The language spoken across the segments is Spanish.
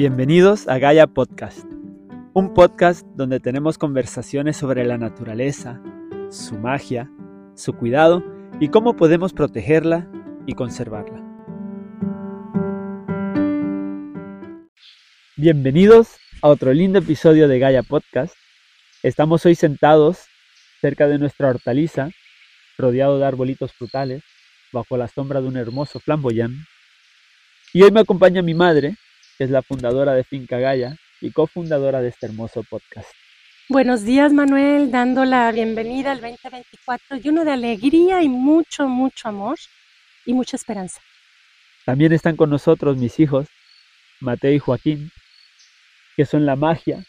Bienvenidos a Gaia Podcast, un podcast donde tenemos conversaciones sobre la naturaleza, su magia, su cuidado y cómo podemos protegerla y conservarla. Bienvenidos a otro lindo episodio de Gaia Podcast. Estamos hoy sentados cerca de nuestra hortaliza, rodeado de arbolitos frutales, bajo la sombra de un hermoso flamboyán. Y hoy me acompaña mi madre, que es la fundadora de Finca Gaia y cofundadora de este hermoso podcast. Buenos días, Manuel, dando la bienvenida al 2024 lleno de alegría y mucho, mucho amor y mucha esperanza. También están con nosotros mis hijos, Mateo y Joaquín, que son la magia,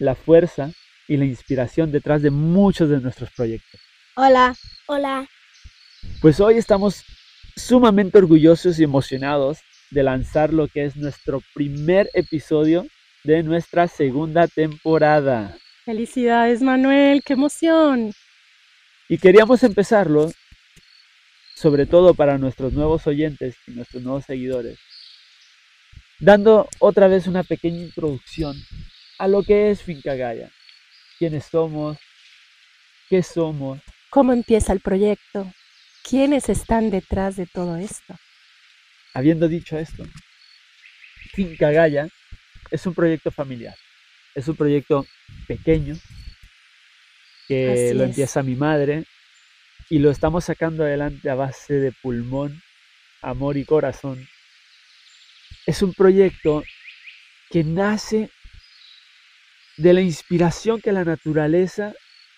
la fuerza y la inspiración detrás de muchos de nuestros proyectos. Hola, hola. Pues hoy estamos sumamente orgullosos y emocionados de lanzar lo que es nuestro primer episodio de nuestra segunda temporada. Felicidades, Manuel, qué emoción. Y queríamos empezarlo, sobre todo para nuestros nuevos oyentes y nuestros nuevos seguidores, dando otra vez una pequeña introducción a lo que es Finca Gaia, quiénes somos, qué somos, ¿Cómo empieza el proyecto? ¿Quiénes están detrás de todo esto? Habiendo dicho esto, Finca Gaia es un proyecto familiar, es un proyecto pequeño que Así lo es. empieza mi madre y lo estamos sacando adelante a base de pulmón, amor y corazón. Es un proyecto que nace de la inspiración que la naturaleza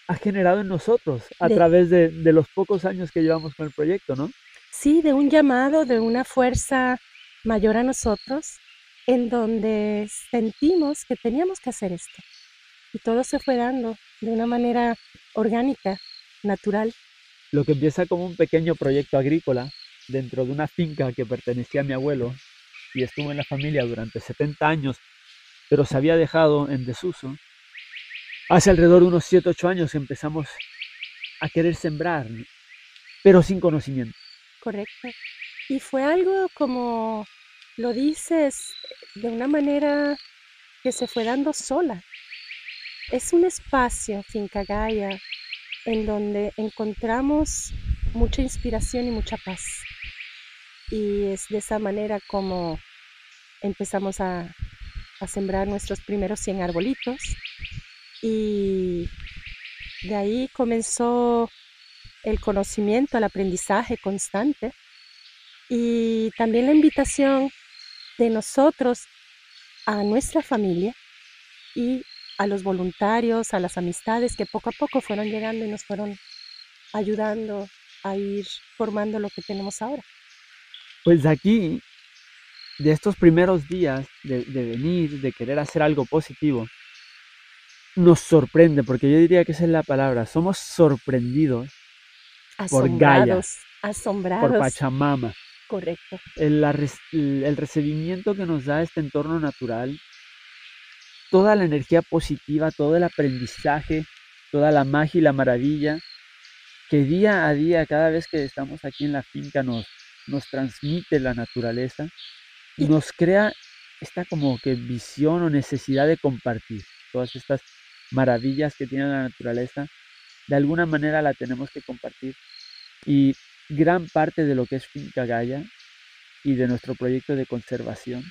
ha generado en nosotros a De- través de, de los pocos años que llevamos con el proyecto, ¿no? Sí, de un llamado, de una fuerza mayor a nosotros, en donde sentimos que teníamos que hacer esto. Y todo se fue dando de una manera orgánica, natural. Lo que empieza como un pequeño proyecto agrícola dentro de una finca que pertenecía a mi abuelo y estuvo en la familia durante 70 años, pero se había dejado en desuso. Hace alrededor de unos 7, 8 años empezamos a querer sembrar, pero sin conocimiento. Correcto. Y fue algo como lo dices, de una manera que se fue dando sola. Es un espacio, Finca Gaia, en donde encontramos mucha inspiración y mucha paz. Y es de esa manera como empezamos a, a sembrar nuestros primeros 100 arbolitos. Y de ahí comenzó el conocimiento, el aprendizaje constante y también la invitación de nosotros a nuestra familia y a los voluntarios, a las amistades que poco a poco fueron llegando y nos fueron ayudando a ir formando lo que tenemos ahora. Pues aquí, de estos primeros días de, de venir, de querer hacer algo positivo, nos sorprende, porque yo diría que esa es la palabra, somos sorprendidos Por Gaia, Asombrados, por Pachamama. Correcto. el, la res- el- el recibimiento que nos da este entorno natural, toda la energía positiva, todo el aprendizaje, toda la magia y la maravilla que día a día, cada vez que estamos aquí en la finca, nos, nos transmite la naturaleza, Y- nos crea esta como que visión o necesidad de compartir todas estas maravillas que tiene la naturaleza, de alguna manera la tenemos que compartir. Y gran parte de lo que es Finca Gaia y de nuestro proyecto de conservación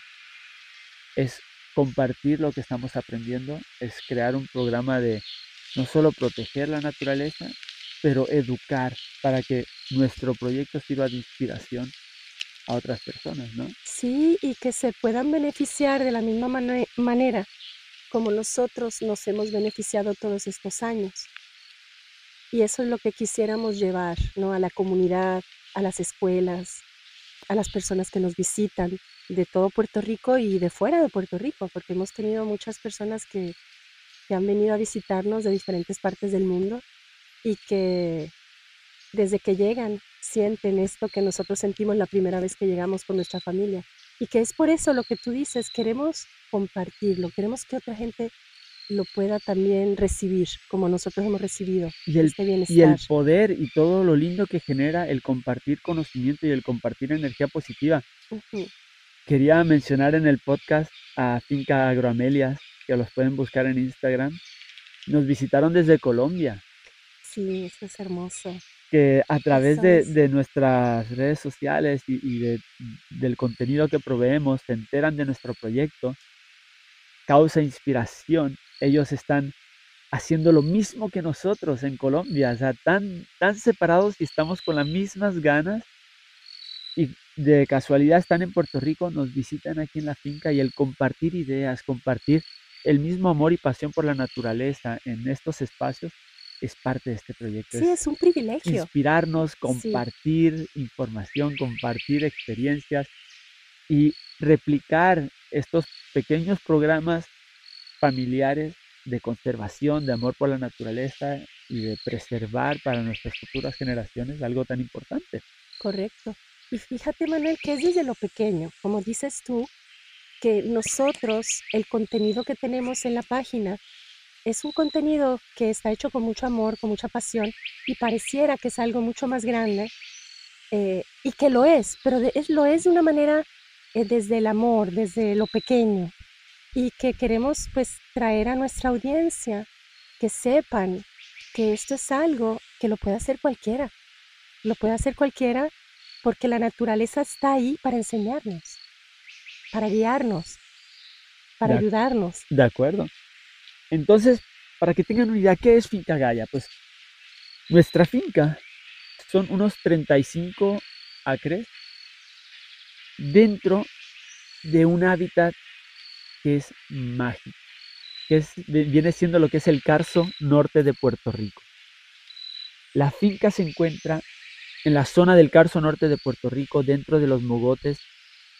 es compartir lo que estamos aprendiendo, es crear un programa de no solo proteger la naturaleza, pero educar para que nuestro proyecto sirva de inspiración a otras personas, ¿no? Sí, y que se puedan beneficiar de la misma mane- manera como nosotros nos hemos beneficiado todos estos años. Y eso es lo que quisiéramos llevar, ¿no? A la comunidad, a las escuelas, a las personas que nos visitan de todo Puerto Rico y de fuera de Puerto Rico, porque hemos tenido muchas personas que, que han venido a visitarnos de diferentes partes del mundo y que desde que llegan sienten esto que nosotros sentimos la primera vez que llegamos con nuestra familia. Y que es por eso lo que tú dices, queremos compartirlo, queremos que otra gente lo pueda también recibir como nosotros hemos recibido Y el, este y el poder y todo lo lindo que genera el compartir conocimiento y el compartir energía positiva. Quería mencionar en el podcast a Finca Agroamelias, que los pueden buscar en Instagram. Nos visitaron desde Colombia. Sí, eso es hermoso. Que a través de, nuestras redes sociales y, del contenido que proveemos se enteran de nuestro proyecto, causa inspiración. Ellos están haciendo lo mismo que nosotros en Colombia, o sea, tan, tan separados y estamos con las mismas ganas y de casualidad están en Puerto Rico, nos visitan aquí en la finca y el compartir ideas, compartir el mismo amor y pasión por la naturaleza en estos espacios es parte de este proyecto. Sí, es, un privilegio. Inspirarnos, compartir información, compartir experiencias y replicar estos pequeños programas familiares de conservación, de amor por la naturaleza y de preservar para nuestras futuras generaciones algo tan importante. Correcto. Y fíjate, Manuel, que es desde lo pequeño, como dices tú, que nosotros, el contenido que tenemos en la página, es un contenido que está hecho con mucho amor, con mucha pasión, y pareciera que es algo mucho más grande, eh, y que lo es, pero es, lo es de una manera eh, desde el amor, desde lo pequeño, y que queremos pues traer a nuestra audiencia que sepan que esto es algo que lo puede hacer cualquiera, lo puede hacer cualquiera porque la naturaleza está ahí para enseñarnos, para guiarnos, para ayudarnos. De acuerdo. Entonces, para que tengan una idea, ¿qué es Finca Gaia? Pues nuestra finca son unos 35 acres dentro de un hábitat que es mágico, que es, viene siendo lo que es el Carso norte de Puerto Rico. La finca se encuentra en la zona del Carso norte de Puerto Rico, dentro de los mogotes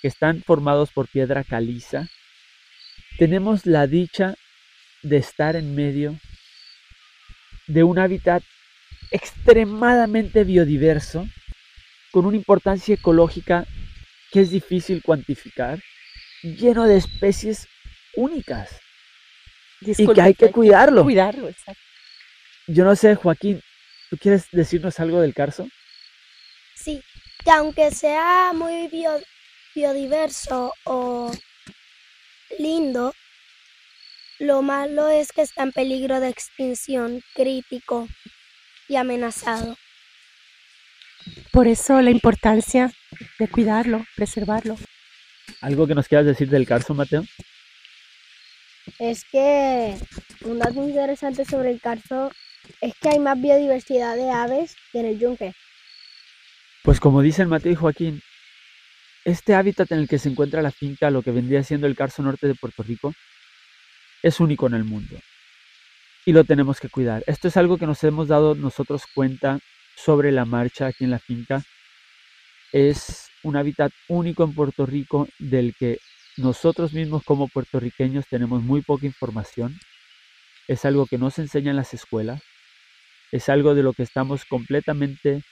que están formados por piedra caliza. Tenemos la dicha de estar en medio de un hábitat extremadamente biodiverso, con una importancia ecológica que es difícil cuantificar, lleno de especies únicas y que hay que cuidarlo. Cuidarlo, exacto. Yo no sé, Joaquín, ¿tú quieres decirnos algo del Carso? Sí, que aunque sea muy biodiverso o lindo, lo malo es que está en peligro de extinción, crítico y amenazado. Por eso la importancia de cuidarlo, preservarlo. ¿Algo que nos quieras decir del Carso, Mateo? Es que un dato interesante sobre el Carso es que hay más biodiversidad de aves que en el yunque. Pues como dicen Mateo y Joaquín, este hábitat en el que se encuentra la finca, lo que vendría siendo el Carso Norte de Puerto Rico, es único en el mundo. Y lo tenemos que cuidar. Esto es algo que nos hemos dado nosotros cuenta sobre la marcha aquí en la finca. Es un hábitat único en Puerto Rico del que nosotros mismos como puertorriqueños tenemos muy poca información. Es algo que no se enseña en las escuelas. Es algo de lo que estamos completamente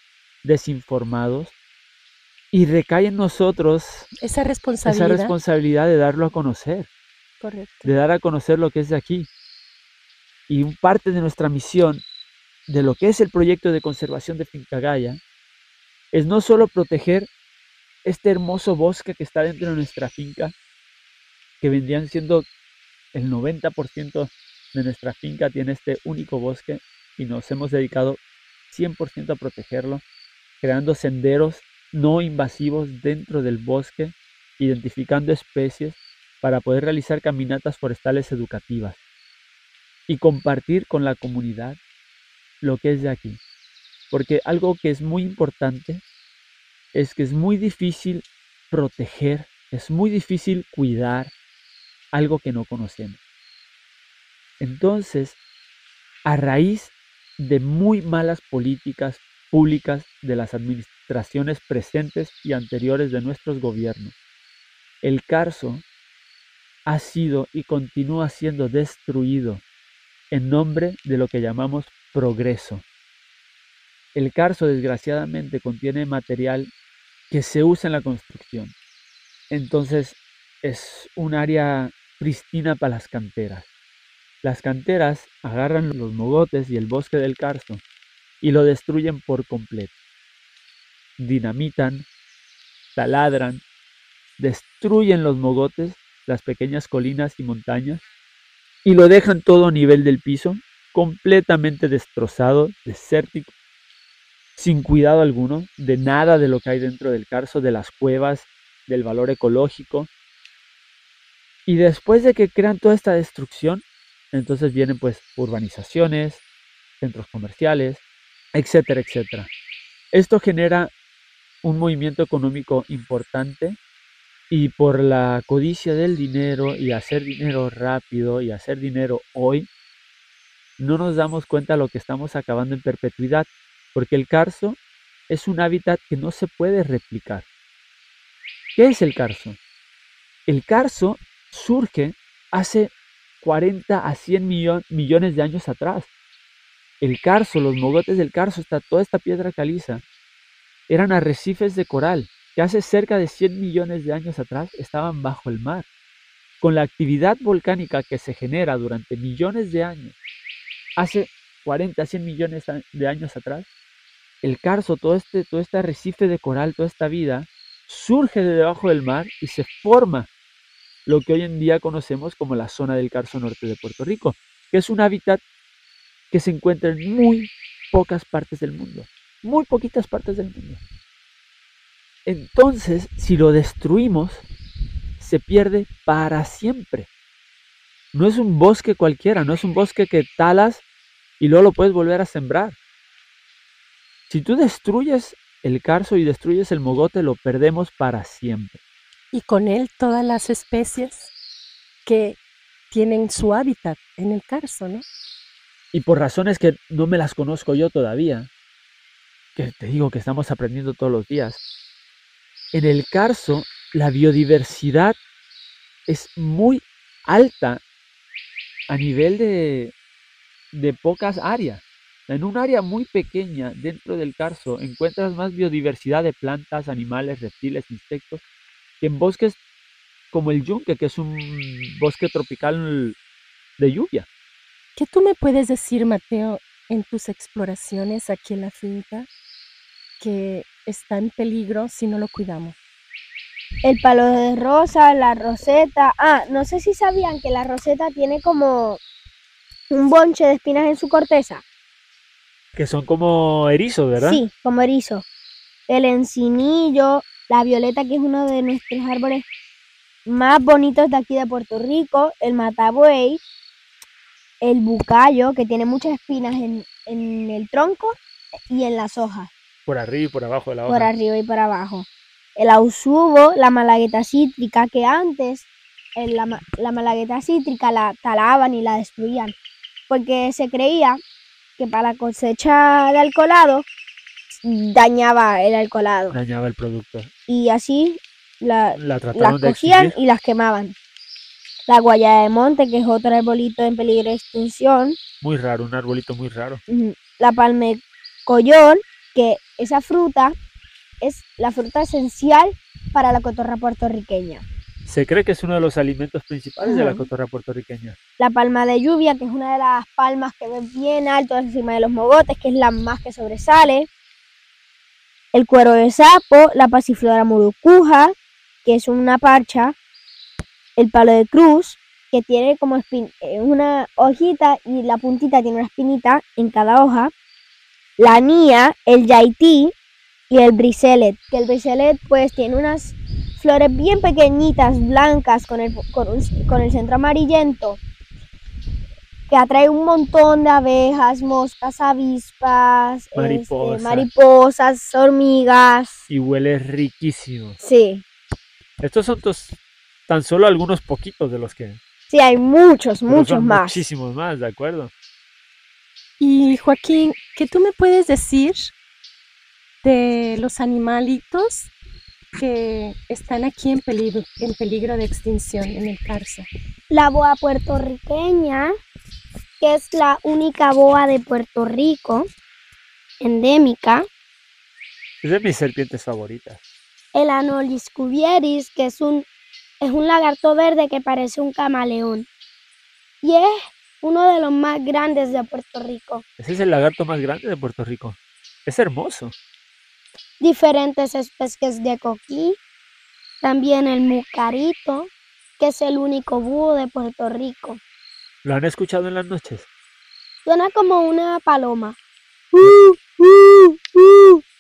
desinformados y recae en nosotros esa responsabilidad, esa responsabilidad de darlo a conocer, de dar a conocer lo que es de aquí. Y un parte de nuestra misión, de lo que es el proyecto de conservación de Fincagaya, es no solo proteger este hermoso bosque que está dentro de nuestra finca, que vendrían siendo el 90% de nuestra finca tiene este único bosque y nos hemos dedicado 100% a protegerlo creando senderos no invasivos dentro del bosque, identificando especies para poder realizar caminatas forestales educativas y compartir con la comunidad lo que es de aquí. Porque algo que es muy importante es que es muy difícil proteger, es muy difícil cuidar algo que no conocemos. Entonces, a raíz de muy malas políticas públicas de las administraciones presentes y anteriores de nuestros gobiernos. El Carso ha sido y continúa siendo destruido en nombre de lo que llamamos progreso. El Carso desgraciadamente contiene material que se usa en la construcción. Entonces es un área pristina para las canteras. Las canteras agarran los mogotes y el bosque del Carso y lo destruyen por completo. Dinamitan, taladran, destruyen los mogotes, las pequeñas colinas y montañas, y lo dejan todo a nivel del piso, completamente destrozado, desértico, sin cuidado alguno de nada de lo que hay dentro del Carso, de las cuevas, del valor ecológico. Y después de que crean toda esta destrucción, entonces vienen pues urbanizaciones, centros comerciales, etcétera, etcétera. Esto genera un movimiento económico importante y por la codicia del dinero y hacer dinero rápido y hacer dinero hoy, no nos damos cuenta de lo que estamos acabando en perpetuidad, porque el carso es un hábitat que no se puede replicar. ¿Qué es el carso? El carso surge hace 40 a 100 millones de años atrás. El carso, los mogotes del carso, está toda esta piedra caliza, eran arrecifes de coral que hace cerca de 100 millones de años atrás estaban bajo el mar. Con la actividad volcánica que se genera durante millones de años, hace 40, 100 millones de años atrás, el carso, todo este, todo este arrecife de coral, toda esta vida, surge de debajo del mar y se forma lo que hoy en día conocemos como la zona del Carso Norte de Puerto Rico, que es un hábitat que se encuentra en muy pocas partes del mundo, muy poquitas partes del mundo. Entonces, si lo destruimos, se pierde para siempre. No es un bosque cualquiera, no es un bosque que talas y luego lo puedes volver a sembrar. Si tú destruyes el carso y destruyes el mogote, lo perdemos para siempre. Y con él todas las especies que tienen su hábitat en el carso, ¿no? Y por razones que no me las conozco yo todavía, que te digo que estamos aprendiendo todos los días, en el Carso la biodiversidad es muy alta a nivel de, de pocas áreas. En un área muy pequeña dentro del Carso encuentras más biodiversidad de plantas, animales, reptiles, insectos en bosques como el yunque, que es un bosque tropical de lluvia. ¿Qué tú me puedes decir, Mateo, en tus exploraciones aquí en la finca que está en peligro si no lo cuidamos. El palo de rosa, la roseta. Ah, no sé si sabían que la roseta tiene como un bonche de espinas en su corteza. Que son como erizos, ¿verdad? Sí, como erizo. El encinillo, la violeta, que es uno de nuestros árboles más bonitos de aquí de Puerto Rico, el matabuey, el bucayo, que tiene muchas espinas en, en el tronco y en las hojas. Por arriba y por abajo de la hoja. Por arriba y por abajo. El ausubo, la malagueta cítrica, que antes la, la malagueta cítrica la talaban y la destruían, porque se creía que para la cosecha de alcoholado dañaba el alcoholado. Dañaba el producto. Y así la, las cogían y las quemaban. La guayaba de monte, que es otro arbolito en peligro de extinción. Muy raro, un arbolito muy raro. La palme collón, que esa fruta es la fruta esencial para la cotorra puertorriqueña. Se cree que es uno de los alimentos principales de la cotorra puertorriqueña. La palma de lluvia, que es una de las palmas que ven bien alto encima de los mogotes, que es la más que sobresale. El cuero de sapo, la pasiflora murucuja, que es una parcha. El palo de cruz, que tiene como eh, una hojita y la puntita tiene una espinita en cada hoja la nia, el yaití y el briselet. Que el briselet pues tiene unas flores bien pequeñitas, blancas, con el, con, el centro amarillento, que atrae un montón de abejas, moscas, avispas, este, mariposas, hormigas. Y huele riquísimo. Sí. Estos son tan solo algunos poquitos de los que... Sí, hay muchos, muchos más. Muchísimos más, ¿de acuerdo? Y Joaquín, ¿qué tú me puedes decir de los animalitos que están aquí en peligro, en peligro de extinción en el Carso? La boa puertorriqueña, que es la única boa de Puerto Rico, endémica. Es de mis serpientes favoritas. El Anolis cubieris, que es un, es un lagarto verde que parece un camaleón. Y es uno de los más grandes de Puerto Rico. Ese es el lagarto más grande de Puerto Rico. Es hermoso. Diferentes especies de coquí, También el mucarito, que es el único búho de Puerto Rico. ¿Lo han escuchado en las noches? Suena como una paloma.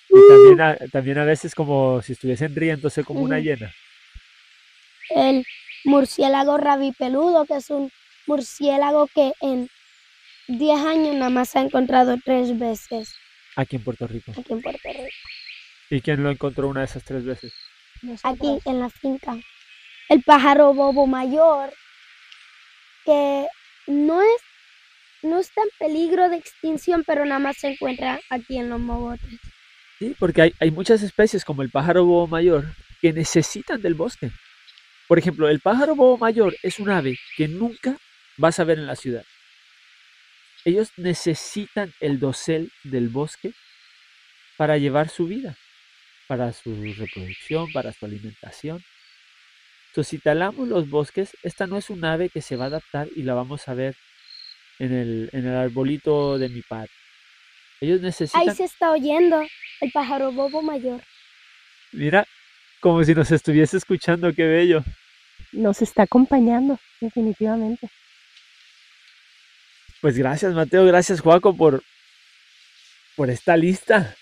Y también a, también a veces como si estuviesen riéndose como una hiena. El murciélago rabipeludo, que es un murciélago que en 10 años nada más se ha encontrado tres veces Aquí en Puerto Rico. aquí en Puerto Rico. ¿Y quién lo encontró una de esas tres veces? aquí en la finca. El pájaro bobo mayor, que no es no está en peligro de extinción, pero nada más se encuentra aquí en los mogotes. Sí, porque hay, hay muchas especies como el pájaro bobo mayor que necesitan del bosque. Por ejemplo, el pájaro bobo mayor es un ave que nunca vas a ver en la ciudad. Ellos necesitan el dosel del bosque para llevar su vida, para su reproducción, para su alimentación. Entonces, si talamos los bosques, esta no es un ave que se va a adaptar y la vamos a ver en el, en el arbolito de mi patio. Ellos necesitan... Ahí se está oyendo el pájaro bobo mayor. Mira, como si nos estuviese escuchando, qué bello. Nos está acompañando, definitivamente. Pues gracias, Mateo, gracias, Joaco, por, por esta lista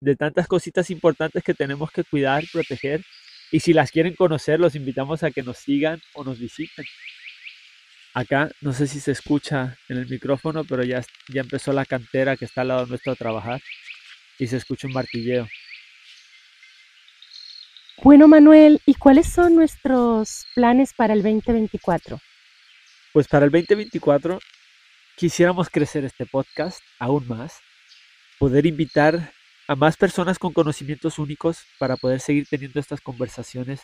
de tantas cositas importantes que tenemos que cuidar, proteger. Y si las quieren conocer, los invitamos a que nos sigan o nos visiten. Acá, no sé si se escucha en el micrófono, pero ya, ya empezó la cantera que está al lado nuestro a trabajar y se escucha un martilleo. Bueno, Manuel, ¿y cuáles son nuestros planes para el 2024? Pues para el 2024 quisiéramos crecer este podcast aún más, poder invitar a más personas con conocimientos únicos para poder seguir teniendo estas conversaciones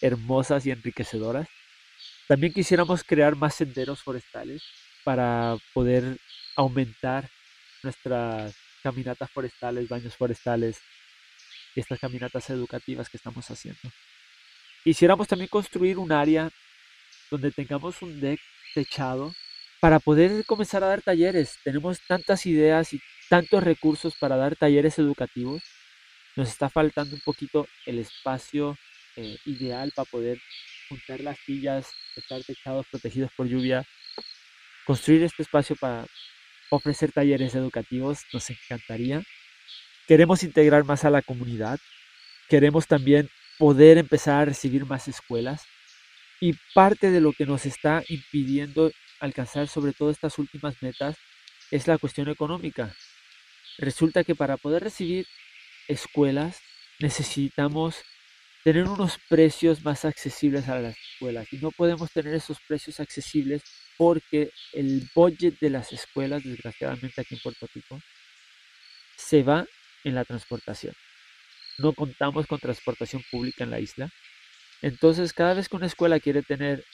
hermosas y enriquecedoras. También quisiéramos crear más senderos forestales para poder aumentar nuestras caminatas forestales, baños forestales estas caminatas educativas que estamos haciendo. Quisiéramos también construir un área donde tengamos un deck techado para poder comenzar a dar talleres. Tenemos tantas ideas y tantos recursos para dar talleres educativos. Nos está faltando un poquito el espacio eh, ideal para poder juntar las sillas, estar techados, protegidos por lluvia. Construir este espacio para ofrecer talleres educativos nos encantaría. Queremos integrar más a la comunidad. Queremos también poder empezar a recibir más escuelas. Y parte de lo que nos está impidiendo alcanzar sobre todo estas últimas metas es la cuestión económica. Resulta que para poder recibir escuelas necesitamos tener unos precios más accesibles a las escuelas y no podemos tener esos precios accesibles porque el budget de las escuelas, desgraciadamente aquí en Puerto Rico, se va en la transportación. No contamos con transportación pública en la isla. Entonces, cada vez que una escuela quiere tener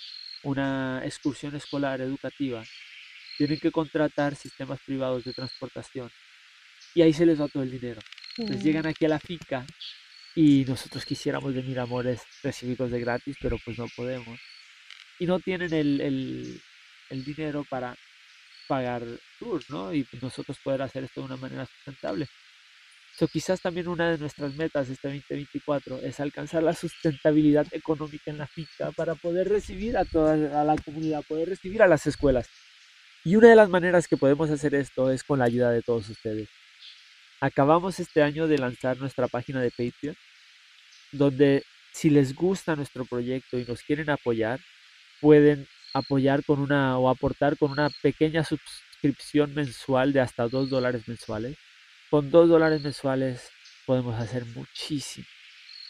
una excursión escolar educativa, tienen que contratar sistemas privados de transportación y ahí se les va todo el dinero. Entonces llegan aquí a la finca y nosotros quisiéramos de Miramores recibirlos de gratis, pero pues no podemos. Y no tienen el, el- el dinero para pagar tours, ¿no? Y pues nosotros poder hacer esto de una manera sustentable. So, quizás también una de nuestras metas este 2024 es alcanzar la sustentabilidad económica en la finca para poder recibir a toda a la comunidad, poder recibir a las escuelas. Y una de las maneras que podemos hacer esto es con la ayuda de todos ustedes. Acabamos este año de lanzar nuestra página de Patreon, donde si les gusta nuestro proyecto y nos quieren apoyar, pueden apoyar con una o aportar con una pequeña suscripción mensual de hasta 2 dólares mensuales. Con 2 dólares mensuales podemos hacer muchísimo.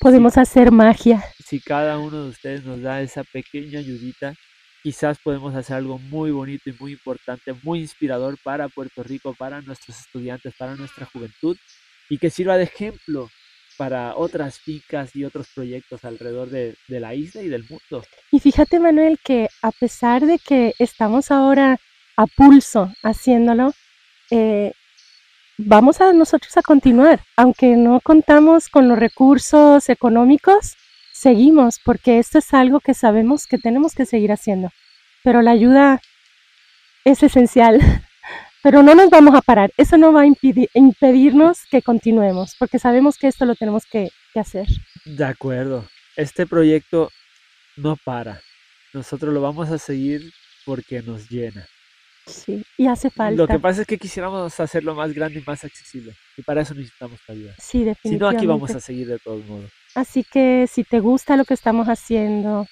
Podemos hacer magia. Si cada uno de ustedes nos da esa pequeña ayudita, quizás podemos hacer algo muy bonito y muy importante, muy inspirador para Puerto Rico, para nuestros estudiantes, para nuestra juventud y que sirva de ejemplo para otras fincas y otros proyectos alrededor de, de la isla y del mundo. Y fíjate, Manuel, que a pesar de que estamos ahora a pulso haciéndolo, eh, vamos a nosotros a continuar. Aunque no contamos con los recursos económicos, seguimos porque esto es algo que sabemos que tenemos que seguir haciendo. Pero la ayuda es esencial. Pero no nos vamos a parar. Eso no va a impidi- impedirnos que continuemos, porque sabemos que esto lo tenemos que, que hacer. De acuerdo. este proyecto no para. Nosotros lo vamos a seguir porque nos llena. Sí, y hace falta. Lo que pasa es que quisiéramos hacerlo más grande y más accesible. Y para eso necesitamos tu ayuda. Sí, Si definitivamente. no, aquí vamos a seguir de todos modos. Así que si te gusta lo que estamos haciendo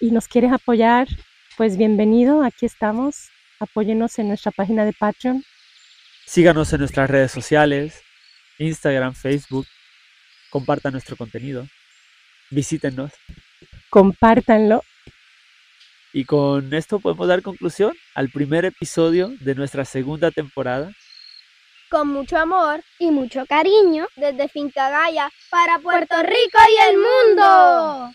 y nos quieres apoyar, pues bienvenido, aquí estamos. Apóyenos en nuestra página de Patreon. Síganos en nuestras redes sociales, Instagram, Facebook. Compartan nuestro contenido. Visítenos. Compártanlo. Y con esto podemos dar conclusión al primer episodio de nuestra segunda temporada. Con mucho amor y mucho cariño desde Finca Gaya para Puerto Rico y el mundo.